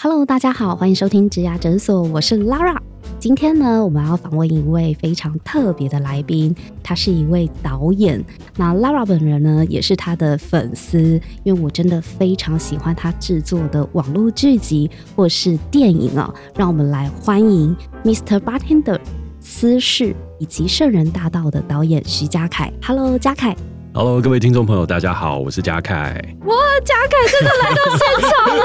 ！Hello，大家好，欢迎收听职涯诊所，我是 Lara。今天呢，我们要访问一位非常特别的来宾，他是一位导演。那 Lara 本人呢，也是他的粉丝，因为我真的非常喜欢他制作的网络剧集或是电影啊。让我们来欢迎 Mr. Bartender 私事以及圣人大道的导演徐嘉凯。Hello，嘉凯。Hello，各位听众朋友，大家好，我是嘉凯。哇，嘉凯真的来到现场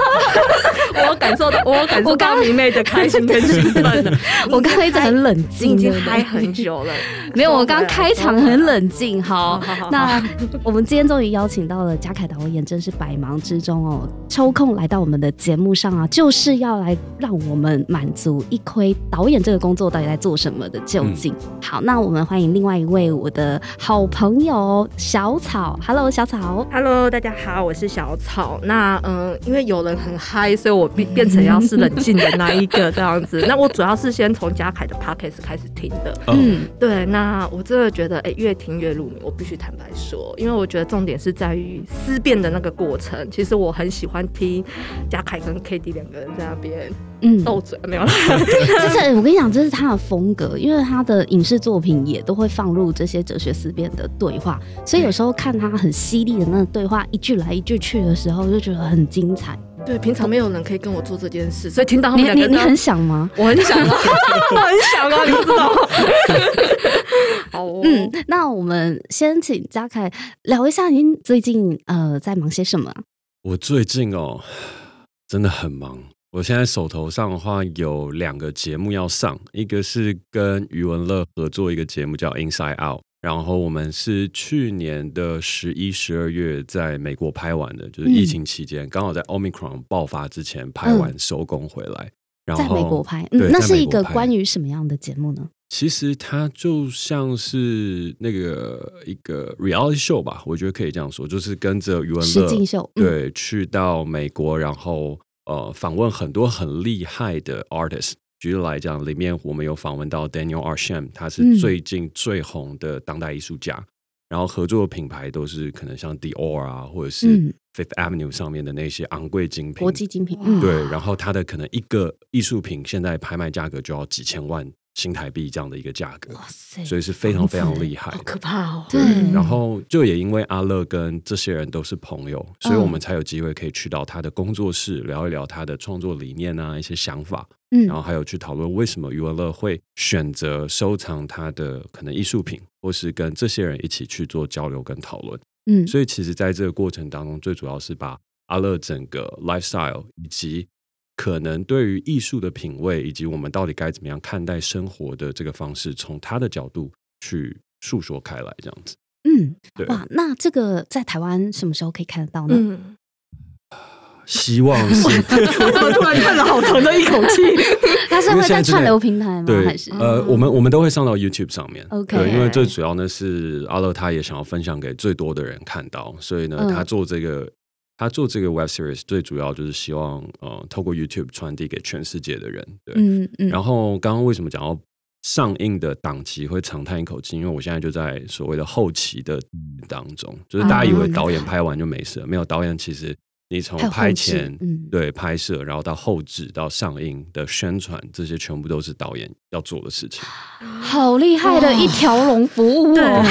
了，我感受到，我感受到明媚的开心跟兴奋。我刚 刚一直很冷静，已经嗨很久了。没有，我刚开场很冷静。好，那我们今天终于邀请到了嘉凯导演，真是百忙之中哦，抽空来到我们的节目上啊，就是要来让我们满足一窥导演这个工作到底在做什么的究竟。好，那我们欢迎另外一位我的好朋友小。草，Hello，小草，Hello，大家好，我是小草。那嗯，因为有人很嗨，所以我变变成要是冷静的那一个这样子。那我主要是先从嘉凯的 Podcast 开始听的。嗯，对。那我真的觉得，哎，越听越入迷。我必须坦白说，因为我觉得重点是在于思辨的那个过程。其实我很喜欢听嘉凯跟 k d 两个人在那边嗯斗嘴，没有。这是我跟你讲，这是他的风格，因为他的影视作品也都会放入这些哲学思辨的对话，所以有。时候看他很犀利的那个对话，一句来一句去的时候，就觉得很精彩。对，平常没有人可以跟我做这件事，所以听到他们两个，你你很想吗？我很想，我很想啊，你知道吗？好，嗯，那我们先请嘉凯聊一下，您最近呃在忙些什么？我最近哦，真的很忙。我现在手头上的话有两个节目要上，一个是跟余文乐合作一个节目叫《Inside Out》。然后我们是去年的十一、十二月在美国拍完的，就是疫情期间，刚好在 Omicron 爆发之前拍完收工回来。然后在美国拍，那是一个关于什么样的节目呢？其实它就像是那个一个 reality show 吧，我觉得可以这样说，就是跟着余文乐秀对去到美国，然后呃访问很多很厉害的 artist。举例来讲，里面我们有访问到 Daniel Arsham，他是最近最红的当代艺术家，然后合作的品牌都是可能像 Dior 啊，或者是 Fifth Avenue 上面的那些昂贵精品、国际精品。对，然后他的可能一个艺术品现在拍卖价格就要几千万。新台币这样的一个价格，哇塞，所以是非常非常厉害，好可怕哦。对，然后就也因为阿乐跟这些人都是朋友，所以我们才有机会可以去到他的工作室聊一聊他的创作理念啊，一些想法，嗯，然后还有去讨论为什么余文乐会选择收藏他的可能艺术品，或是跟这些人一起去做交流跟讨论，嗯，所以其实在这个过程当中，最主要是把阿乐整个 lifestyle 以及。可能对于艺术的品味，以及我们到底该怎么样看待生活的这个方式，从他的角度去述说开来，这样子。嗯，对。哇，那这个在台湾什么时候可以看得到呢？嗯，希望是。我突然叹了好长的一口气。他是会在串流平台吗？对，还是呃，我们我们都会上到 YouTube 上面。OK，对，因为最主要呢是阿乐他也想要分享给最多的人看到，所以呢，他做这个。他做这个 web series 最主要就是希望，呃，透过 YouTube 传递给全世界的人。对，嗯嗯。然后刚刚为什么讲到上映的档期会长叹一口气？因为我现在就在所谓的后期的当中，就是大家以为导演拍完就没事了，没有导演，其实你从拍前对拍摄，然后到后置到上映的宣传，这些全部都是导演要做的事情。好厉害的一条龙服务哦！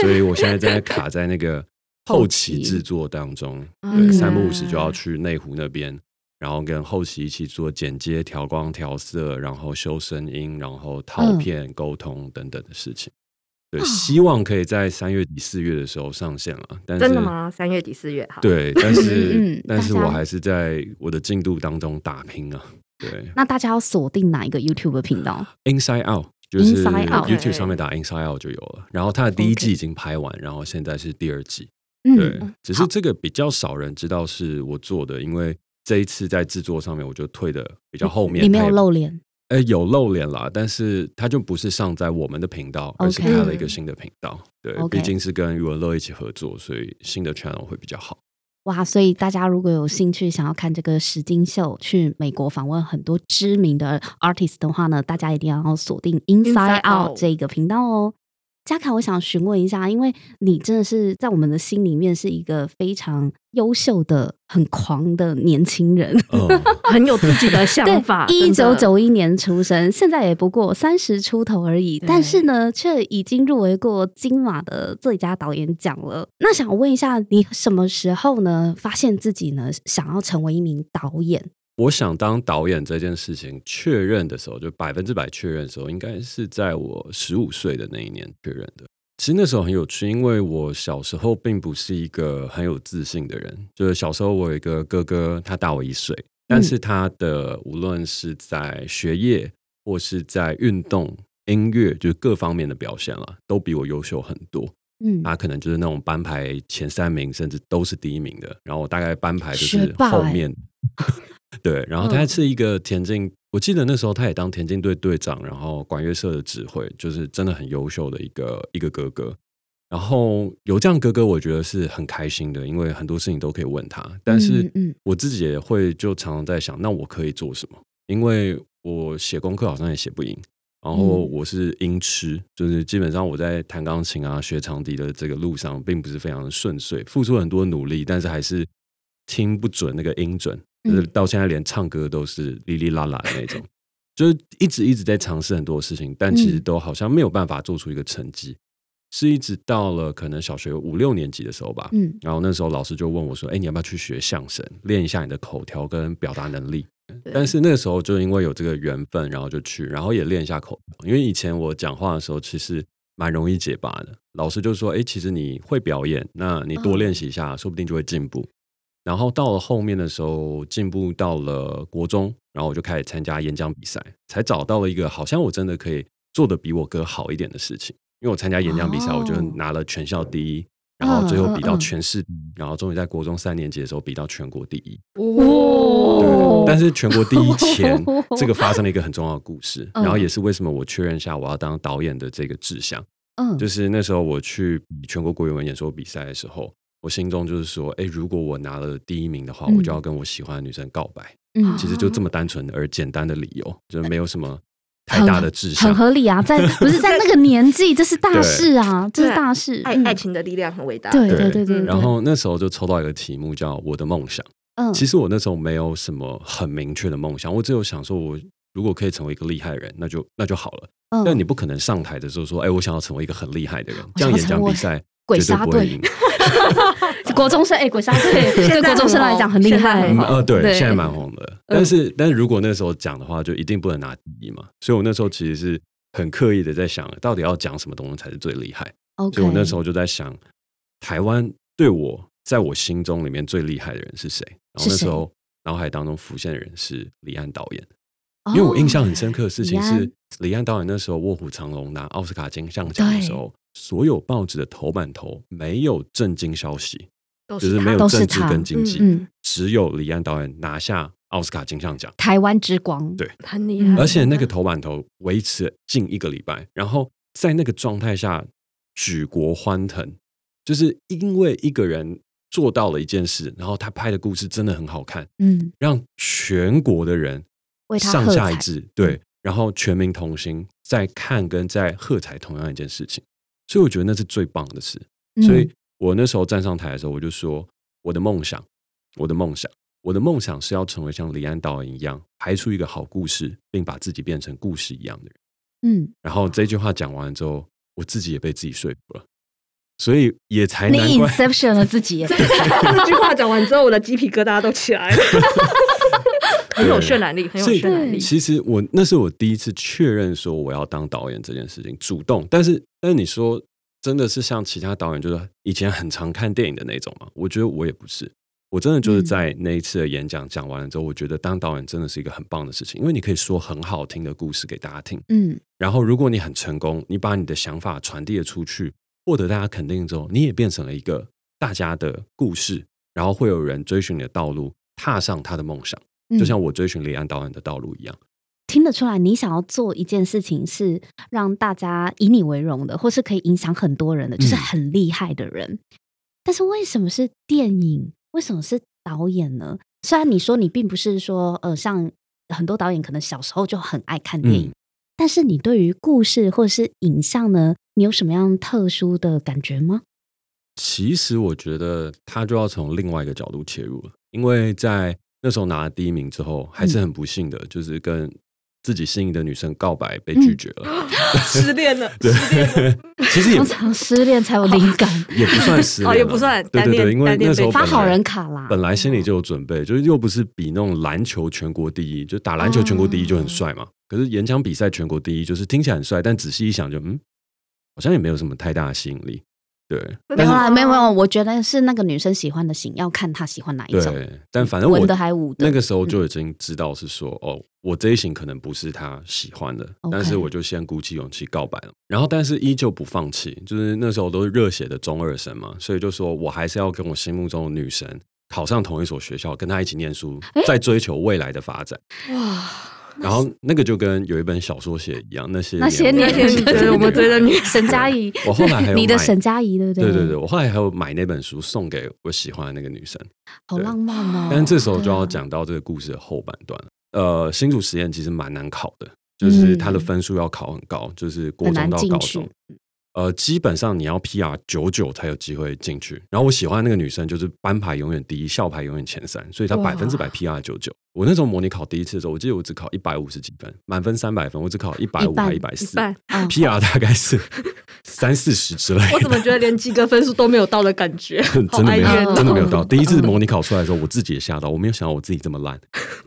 所以我现在在卡在那个。后期制作当中，对，三不五时就要去内湖那边，然后跟后期一起做剪接、调光、调色，然后修声音，然后套片、沟通等等的事情。对，希望可以在三月底四月的时候上线了。但真的吗？三月底四月好。对，但是 但是我还是在我的进度当中打拼啊。对，那大家要锁定哪一个 YouTube 频道？Inside Out，就是 YouTube 上面打 Inside Out 就有了。然后它的第一季已经拍完，然后现在是第二季。对，只是这个比较少人知道是我做的，因为这一次在制作上面我就退的比较后面。你没有露脸？哎，有露脸啦，但是它就不是上在我们的频道，而是开了一个新的频道。对，毕竟是跟余文乐一起合作，所以新的 channel 会比较好。哇，所以大家如果有兴趣想要看这个石金秀去美国访问很多知名的 artist 的话呢，大家一定要锁定 Inside Out 这个频道哦。嘉凯，我想询问一下，因为你真的是在我们的心里面是一个非常优秀的、很狂的年轻人，很有自己的想法。一九九一年出生，现在也不过三十出头而已，但是呢，却已经入围过金马的最佳导演奖了。那想问一下，你什么时候呢，发现自己呢，想要成为一名导演？我想当导演这件事情确认的时候，就百分之百确认的时候，应该是在我十五岁的那一年确认的。其实那时候很有趣，因为我小时候并不是一个很有自信的人。就是小时候我有一个哥哥，他大我一岁，但是他的无论是在学业或是在运动、音乐，就是各方面的表现了，都比我优秀很多。嗯，他可能就是那种班排前三名，甚至都是第一名的。然后我大概班排就是后面。对，然后他是一个田径，我记得那时候他也当田径队队长，然后管乐社的指挥，就是真的很优秀的一个一个哥哥。然后有这样哥哥，我觉得是很开心的，因为很多事情都可以问他。但是我自己也会就常常在想，那我可以做什么？因为我写功课好像也写不赢，然后我是音痴，就是基本上我在弹钢琴啊、学长笛的这个路上，并不是非常的顺遂，付出很多努力，但是还是听不准那个音准。就是到现在连唱歌都是哩哩啦啦的那种，就是一直一直在尝试很多事情，但其实都好像没有办法做出一个成绩。是一直到了可能小学五六年级的时候吧，嗯，然后那时候老师就问我说：“哎，你要不要去学相声，练一下你的口条跟表达能力？”但是那个时候就因为有这个缘分，然后就去，然后也练一下口条。因为以前我讲话的时候其实蛮容易结巴的，老师就说：“哎，其实你会表演，那你多练习一下，说不定就会进步。”然后到了后面的时候，进步到了国中，然后我就开始参加演讲比赛，才找到了一个好像我真的可以做的比我哥好一点的事情。因为我参加演讲比赛，我就拿了全校第一，然后最后比到全市第一，然后终于在国中三年级的时候比到全国第一。哦，但是全国第一前，这个发生了一个很重要的故事，然后也是为什么我确认下我要当导演的这个志向。嗯，就是那时候我去全国国语文演说比赛的时候。我心中就是说，哎，如果我拿了第一名的话，我就要跟我喜欢的女生告白。嗯，其实就这么单纯而简单的理由，就没有什么太大的志向，很合理啊。在不是在那个年纪，这是大事啊，这是大事。爱爱情的力量很伟大。对对对对。然后那时候就抽到一个题目叫我的梦想。嗯，其实我那时候没有什么很明确的梦想，我只有想说，我如果可以成为一个厉害人，那就那就好了。但你不可能上台的时候说，哎，我想要成为一个很厉害的人，这样演讲比赛。鬼杀队，国中生哎，鬼杀队对国中生来讲很厉害。呃，对，现在蛮红的。但是，但是如果那时候讲的话，就一定不能拿第一嘛。所以我那时候其实是很刻意的在想，到底要讲什么东西才是最厉害。所以我那时候就在想，台湾对我在我心中里面最厉害的人是谁？然后那时候脑海当中浮现的人是李安导演，因为我印象很深刻的事情是，李安导演那时候卧虎藏龙拿奥斯卡金像奖的时候。所有报纸的头版头没有震惊消息，就是没有政治跟经济，只有李安导演拿下奥斯卡金像奖，台湾之光，对，很厉害。而且那个头版头维持近一个礼拜，然后在那个状态下举国欢腾，就是因为一个人做到了一件事，然后他拍的故事真的很好看，嗯，让全国的人上下一致，对，然后全民同心在看跟在喝彩同样一件事情。所以我觉得那是最棒的事。所以我那时候站上台的时候，我就说：“我的梦想，我的梦想，我的梦想是要成为像李安导演一样，拍出一个好故事，并把自己变成故事一样的人。”嗯。然后这句话讲完之后，我自己也被自己说服了，所以也才难怪 inception 了自己。这句话讲完之后，我的鸡皮疙瘩都起来了。很有渲染力，很有渲染力。其实我那是我第一次确认说我要当导演这件事情，主动。但是，但是你说真的是像其他导演，就是以前很常看电影的那种吗？我觉得我也不是。我真的就是在那一次的演讲讲完了之后，我觉得当导演真的是一个很棒的事情，因为你可以说很好听的故事给大家听。嗯。然后，如果你很成功，你把你的想法传递了出去，获得大家肯定之后，你也变成了一个大家的故事，然后会有人追寻你的道路，踏上他的梦想。就像我追寻李安导演的道路一样，听得出来，你想要做一件事情是让大家以你为荣的，或是可以影响很多人的，就是很厉害的人。但是为什么是电影？为什么是导演呢？虽然你说你并不是说呃，像很多导演可能小时候就很爱看电影，但是你对于故事或是影像呢，你有什么样特殊的感觉吗？其实我觉得他就要从另外一个角度切入了，因为在那时候拿了第一名之后，还是很不幸的，就是跟。自己心仪的女生告白被拒绝了，失恋了。对，其实通常失恋才有灵感，也不算失恋，也不算。对对对，因为那时候发好人卡啦，本来心里就有准备，就是又不是比那种篮球全国第一，就打篮球全国第一就很帅嘛。可是演讲比赛全国第一，就是听起来很帅，但仔细一想，就嗯，好像也没有什么太大的吸引力。对，没有啦，没有没有，我觉得是那个女生喜欢的型，要看她喜欢哪一种。对，但反正我的还舞那个时候就已经知道是说，哦，我这一型可能不是她喜欢的，但是我就先鼓起勇气告白了。然后，但是依旧不放弃，就是那时候都是热血的中二生嘛，所以就说我还是要跟我心目中的女神考上同一所学校，跟她一起念书，在追求未来的发展。哇！然后那个就跟有一本小说写一样，那些那些年，我们追的女沈佳宜，我后来还有你的沈佳宜，对不对？对对对，我后来还有买那本书送给我喜欢的那个女生，好浪漫哦。但这时候就要讲到这个故事的后半段呃，新竹实验其实蛮难考的，就是它的分数要考很高，就是国中到高中。呃，基本上你要 PR 九九才有机会进去。然后我喜欢那个女生，就是班排永远第一，校排永远前三，所以她百分之百 PR 九九。我那时候模拟考第一次的时候，我记得我只考一百五十几分，满分三百分，我只考一百五还一百四，PR 大概是三四十之类。我怎么觉得连及格分数都没有到的感觉？真的没有，真的没有到。第一次模拟考出来的时候，我自己也吓到，我没有想到我自己这么烂。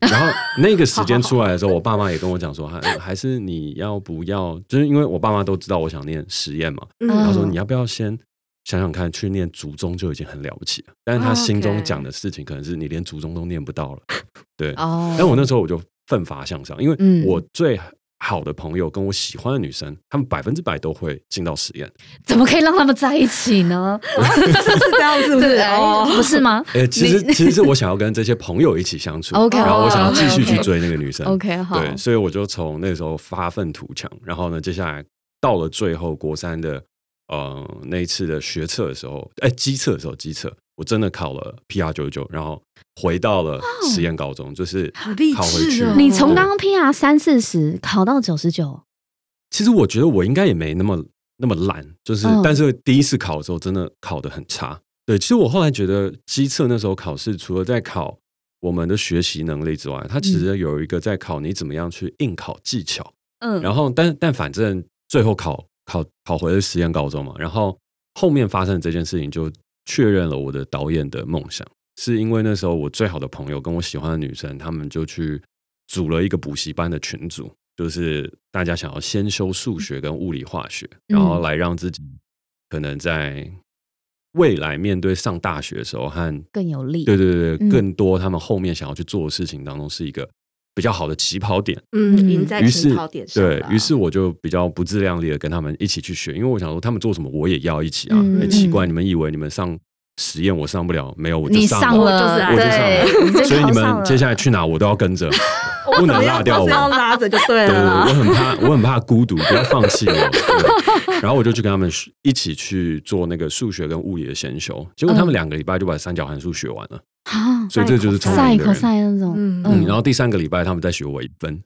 然后那个时间出来的时候，我爸妈也跟我讲说，还还是你要不要？就是因为我爸妈都知道我想念实验嘛，他说你要不要先。想想看，去念祖宗就已经很了不起了，但是他心中讲的事情可能是你连祖宗都念不到了，对。哦。但我那时候我就奋发向上，因为我最好的朋友跟我喜欢的女生，他们百分之百都会进到实验。怎么可以让他们在一起呢？是这样子，不是？哦，不是吗？呃，其实其实是我想要跟这些朋友一起相处，OK，然后我想要继续去追那个女生，OK，好。对，所以我就从那个时候发愤图强，然后呢，接下来到了最后国三的。呃，那一次的学测的时候，哎，机测的时候，机测我真的考了 PR 九九，然后回到了实验高中，就是考回去。你从刚刚 PR 三四十考到九十九，其实我觉得我应该也没那么那么烂，就是但是第一次考的时候真的考的很差。对，其实我后来觉得机测那时候考试，除了在考我们的学习能力之外，它其实有一个在考你怎么样去应考技巧。嗯，然后但但反正最后考。考考回了实验高中嘛，然后后面发生的这件事情就确认了我的导演的梦想，是因为那时候我最好的朋友跟我喜欢的女生，他们就去组了一个补习班的群组，就是大家想要先修数学跟物理化学，然后来让自己可能在未来面对上大学的时候和更有利，对对对，更多他们后面想要去做的事情当中是一个。比较好的起跑点，嗯，赢在起跑点上。对于是，我就比较不自量力的跟他们一起去学，因为我想说，他们做什么我也要一起啊。很奇怪，你们以为你们上实验我上不了？没有，我就上了，我就上了。所以你们接下来去哪，我都要跟着，不能落掉我，要拉着就对了。我很怕，我很怕孤独，不要放弃我。然后我就去跟他们一起去做那个数学跟物理的先修，结果他们两个礼拜就把三角函数学完了。啊，所以这就是聪明的人。那种，嗯，然后第三个礼拜他们在学微分，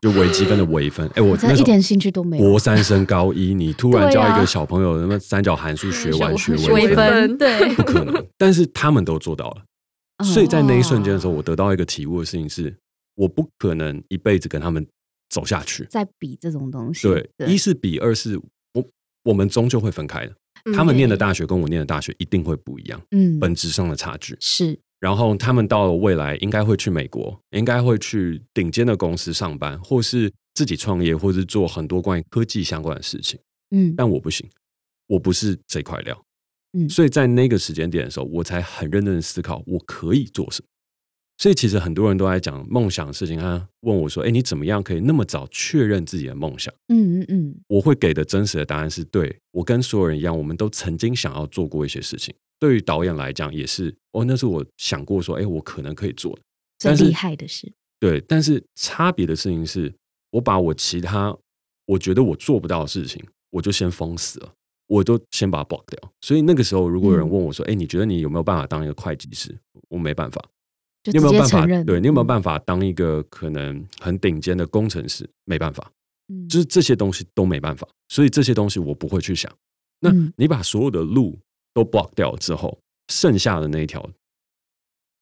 就微积分的微分。哎，我一点兴趣都没有。国三升高一，你突然教一个小朋友什么三角函数学完学微分，对，不可能。但是他们都做到了。所以在那一瞬间的时候，我得到一个体悟的事情是，我不可能一辈子跟他们走下去。在比这种东西，对，一是比，二是我我们终究会分开的。他们念的大学跟我念的大学一定会不一样，嗯，本质上的差距是。然后他们到了未来应该会去美国，应该会去顶尖的公司上班，或是自己创业，或是做很多关于科技相关的事情，嗯。但我不行，我不是这块料，嗯。所以在那个时间点的时候，我才很认真的思考我可以做什么。所以其实很多人都在讲梦想的事情，他问我说：“哎，你怎么样可以那么早确认自己的梦想？”嗯嗯嗯，我会给的真实的答案是：对我跟所有人一样，我们都曾经想要做过一些事情。对于导演来讲，也是哦，那是我想过说：“哎，我可能可以做。”最厉害的是，对，但是差别的事情是，我把我其他我觉得我做不到的事情，我就先封死了，我都先把它 block 掉。所以那个时候，如果有人问我说：“哎，你觉得你有没有办法当一个会计师？”我没办法。你有没有办法？对你有没有办法当一个可能很顶尖的工程师？没办法。嗯，就是这些东西都没办法。所以这些东西我不会去想。那你把所有的路都 block 掉之后，剩下的那一条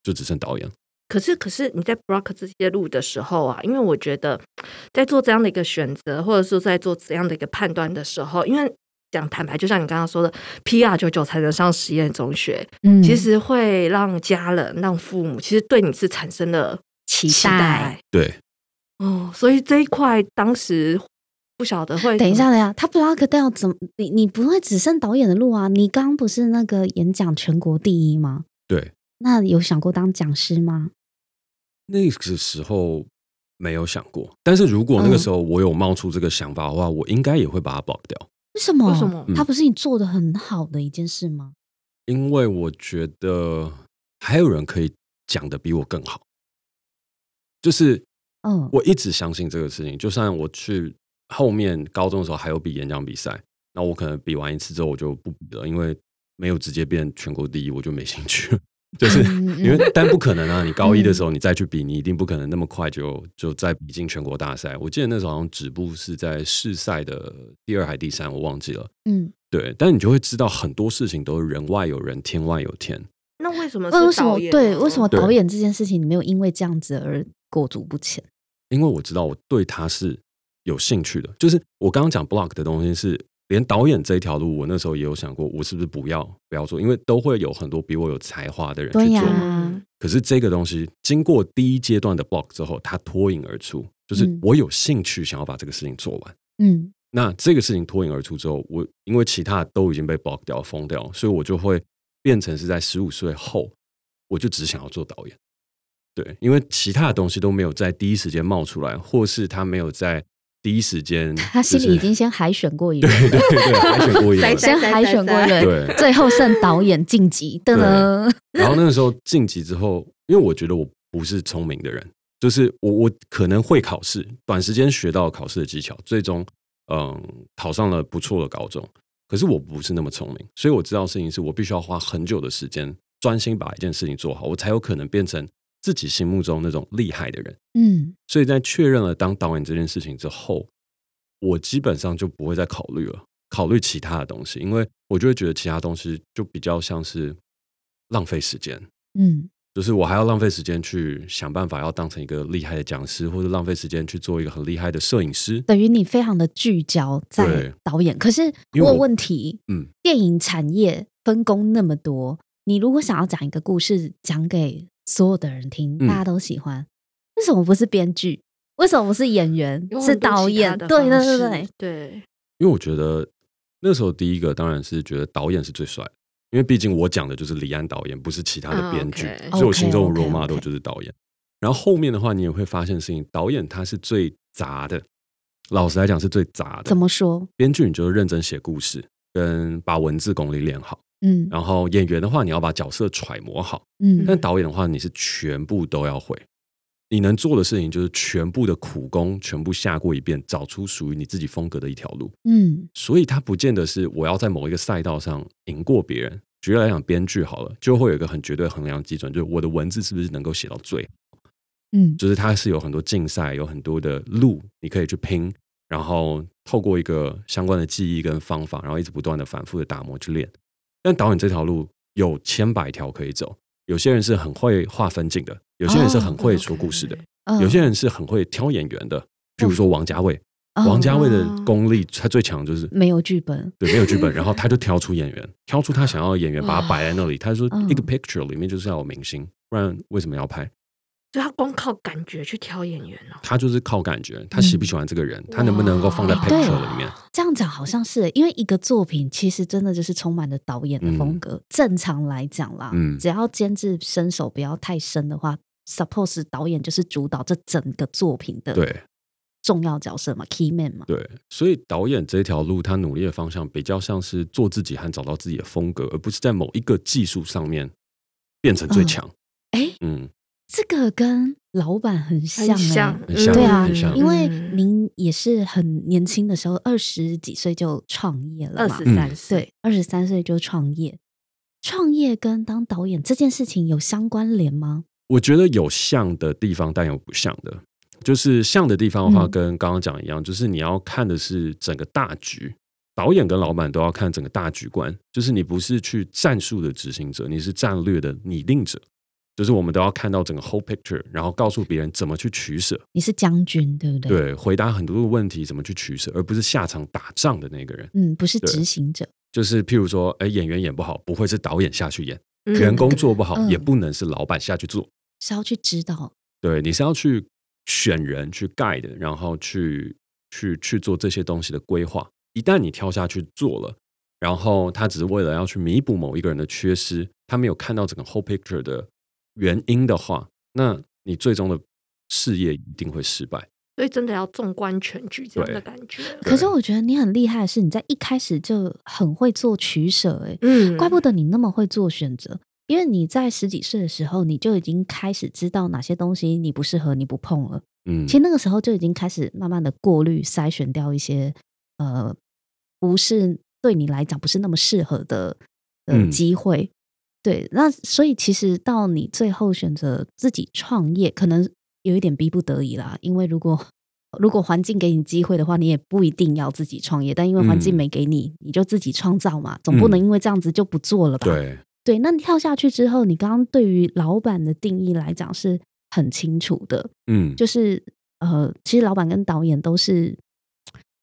就只剩导演。可是，可是你在 block 这些路的时候啊，因为我觉得在做这样的一个选择，或者说在做这样的一个判断的时候，因为讲坦白，就像你刚刚说的，PR 九九才能上实验中学，嗯，其实会让家人、让父母，其实对你是产生了期待。对，哦，所以这一块当时。不晓得会等一下的呀，他 block 掉怎么？你你不会只剩导演的路啊？你刚刚不是那个演讲全国第一吗？对，那有想过当讲师吗？那个时候没有想过，但是如果那个时候我有冒出这个想法的话，我应该也会把它 block 掉。为什么？为什么？他不是你做的很好的一件事吗？因为我觉得还有人可以讲的比我更好。就是，嗯，我一直相信这个事情，就算我去。后面高中的时候还有比演讲比赛，那我可能比完一次之后我就不比了，因为没有直接变全国第一，我就没兴趣。就是因为但不可能啊！你高一的时候你再去比，你一定不可能那么快就就再比进全国大赛。我记得那时候好像止步是在市赛的第二还第三，我忘记了。嗯，对。但你就会知道很多事情都是人外有人，天外有天。那为什么？为什么？对，为什么导演这件事情你没有因为这样子而裹足不前？因为我知道我对他是。有兴趣的，就是我刚刚讲 block 的东西，是连导演这一条路，我那时候也有想过，我是不是不要不要做，因为都会有很多比我有才华的人去做。可是这个东西经过第一阶段的 block 之后，它脱颖而出，就是我有兴趣想要把这个事情做完。嗯，那这个事情脱颖而出之后，我因为其他都已经被 block 掉、封掉，所以我就会变成是在十五岁后，我就只想要做导演。对，因为其他的东西都没有在第一时间冒出来，或是他没有在。第一时间，他心里已经先海选过一轮，对对对，海选过一轮，先海选过一轮，对，最后剩导演晋级的呢。然后那个时候晋级之后，因为我觉得我不是聪明的人，就是我我可能会考试，短时间学到考试的技巧，最终嗯考上了不错的高中。可是我不是那么聪明，所以我知道事情是我必须要花很久的时间，专心把一件事情做好，我才有可能变成。自己心目中那种厉害的人，嗯，所以在确认了当导演这件事情之后，我基本上就不会再考虑了，考虑其他的东西，因为我就会觉得其他东西就比较像是浪费时间，嗯，就是我还要浪费时间去想办法要当成一个厉害的讲师，或者浪费时间去做一个很厉害的摄影师，等于你非常的聚焦在导演。可是我有问题，嗯，电影产业分工那么多，你如果想要讲一个故事，讲给所有的人听，大家都喜欢。为什么不是编剧？为什么不是演员？是导演？对对对对对。因为我觉得那时候第一个当然是觉得导演是最帅，因为毕竟我讲的就是李安导演，不是其他的编剧，所以我心中的 role model 就是导演。然后后面的话，你也会发现事情，导演他是最杂的。老实来讲，是最杂的。怎么说？编剧你就认真写故事，跟把文字功力练好。嗯，然后演员的话，你要把角色揣摩好。嗯，但导演的话，你是全部都要会。你能做的事情就是全部的苦功全部下过一遍，找出属于你自己风格的一条路。嗯，所以他不见得是我要在某一个赛道上赢过别人。举例来讲，编剧好了，就会有一个很绝对衡量基准，就是我的文字是不是能够写到最。嗯，就是它是有很多竞赛，有很多的路你可以去拼，然后透过一个相关的记忆跟方法，然后一直不断的反复的打磨去练。但导演这条路有千百条可以走，有些人是很会画分镜的，有些人是很会说故事的，有些人是很会挑演员的。比如说王家卫，王家卫的功力他最强就是没有剧本，对，没有剧本，然后 他就挑出演员，挑出他想要的演员，把他摆在那里。他说一个 picture 里面就是要有明星，不然为什么要拍？就他光靠感觉去挑演员哦，他就是靠感觉，他喜不喜欢这个人，他能不能够放在 picture 里面？这样讲好像是，因为一个作品其实真的就是充满了导演的风格。正常来讲啦，嗯，只要监制身手不要太深的话，suppose 导演就是主导这整个作品的对重要角色嘛，key man 嘛。对，所以导演这条路，他努力的方向比较像是做自己和找到自己的风格，而不是在某一个技术上面变成最强。哎，嗯。这个跟老板很像，像，对啊，因为您也是很年轻的时候，二十几岁就创业了嘛，二十三岁，对，二十三岁就创业。创业跟当导演这件事情有相关联吗？我觉得有像的地方，但有不像的。就是像的地方的话，跟刚刚讲一样，就是你要看的是整个大局。导演跟老板都要看整个大局观，就是你不是去战术的执行者，你是战略的拟定者。就是我们都要看到整个 whole picture，然后告诉别人怎么去取舍。你是将军，对不对？对，回答很多的问题，怎么去取舍，而不是下场打仗的那个人。嗯，不是执行者。就是譬如说，哎，演员演不好，不会是导演下去演；员工做不好，也不能是老板下去做。是要去指导。对，你是要去选人、去 guide，然后去去去做这些东西的规划。一旦你跳下去做了，然后他只是为了要去弥补某一个人的缺失，他没有看到整个 whole picture 的原因的话，那你最终的事业一定会失败。所以真的要纵观全局这样的感觉。可是我觉得你很厉害的是，你在一开始就很会做取舍，哎，嗯，怪不得你那么会做选择，因为你在十几岁的时候，你就已经开始知道哪些东西你不适合，你不碰了。嗯，其实那个时候就已经开始慢慢的过滤筛选掉一些呃，不是对你来讲不是那么适合的呃机会。对，那所以其实到你最后选择自己创业，可能。有一点逼不得已啦，因为如果如果环境给你机会的话，你也不一定要自己创业。但因为环境没给你，你就自己创造嘛，总不能因为这样子就不做了吧？对对，那跳下去之后，你刚刚对于老板的定义来讲是很清楚的，嗯，就是呃，其实老板跟导演都是，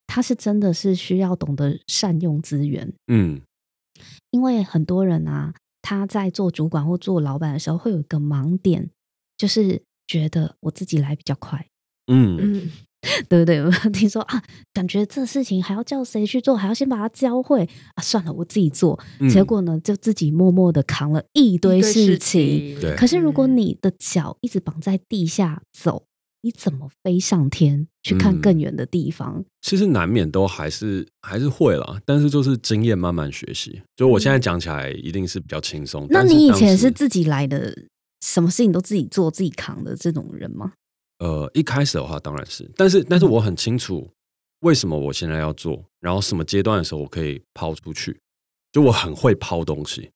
他是真的是需要懂得善用资源，嗯，因为很多人啊，他在做主管或做老板的时候，会有一个盲点，就是。觉得我自己来比较快，嗯，对不对？我听说啊，感觉这事情还要叫谁去做，还要先把它教会啊，算了，我自己做。结果呢，就自己默默的扛了一堆事情。可是如果你的脚一直绑在地下走，你怎么飞上天去看更远的地方？其实难免都还是还是会了，但是就是经验慢慢学习。就我现在讲起来，一定是比较轻松。那你以前是自己来的？什么事情都自己做、自己扛的这种人吗？呃，一开始的话当然是，但是但是我很清楚为什么我现在要做，然后什么阶段的时候我可以抛出去，就我很会抛东西。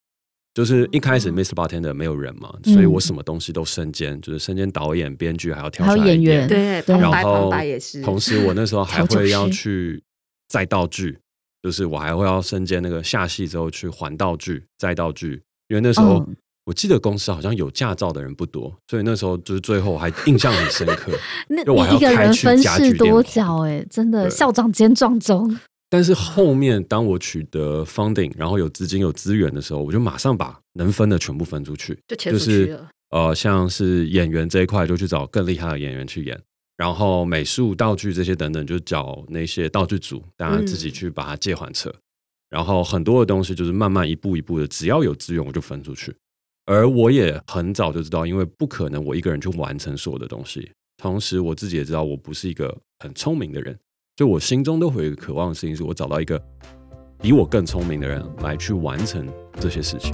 就是一开始 Mr. Bartender 没有人嘛，所以我什么东西都身兼，就是身兼导演、编剧，还要跳出来演员，对，然后也是。同时我那时候还会要去载道具，就是我还会要身兼那个下戏之后去还道具、载道具，因为那时候。我记得公司好像有驾照的人不多，所以那时候就是最后还印象很深刻。那一个人分饰多角，哎，真的校长兼撞钟。但是后面当我取得 funding，然后有资金有资源的时候，我就马上把能分的全部分出去，就就是呃，像是演员这一块，就去找更厉害的演员去演，然后美术道具这些等等，就找那些道具组，大家自己去把它借还车。然后很多的东西就是慢慢一步一步的，只要有资源我就分出去。而我也很早就知道，因为不可能我一个人去完成所有的东西。同时，我自己也知道，我不是一个很聪明的人，就我心中都会有一个渴望的事情，是我找到一个比我更聪明的人来去完成这些事情。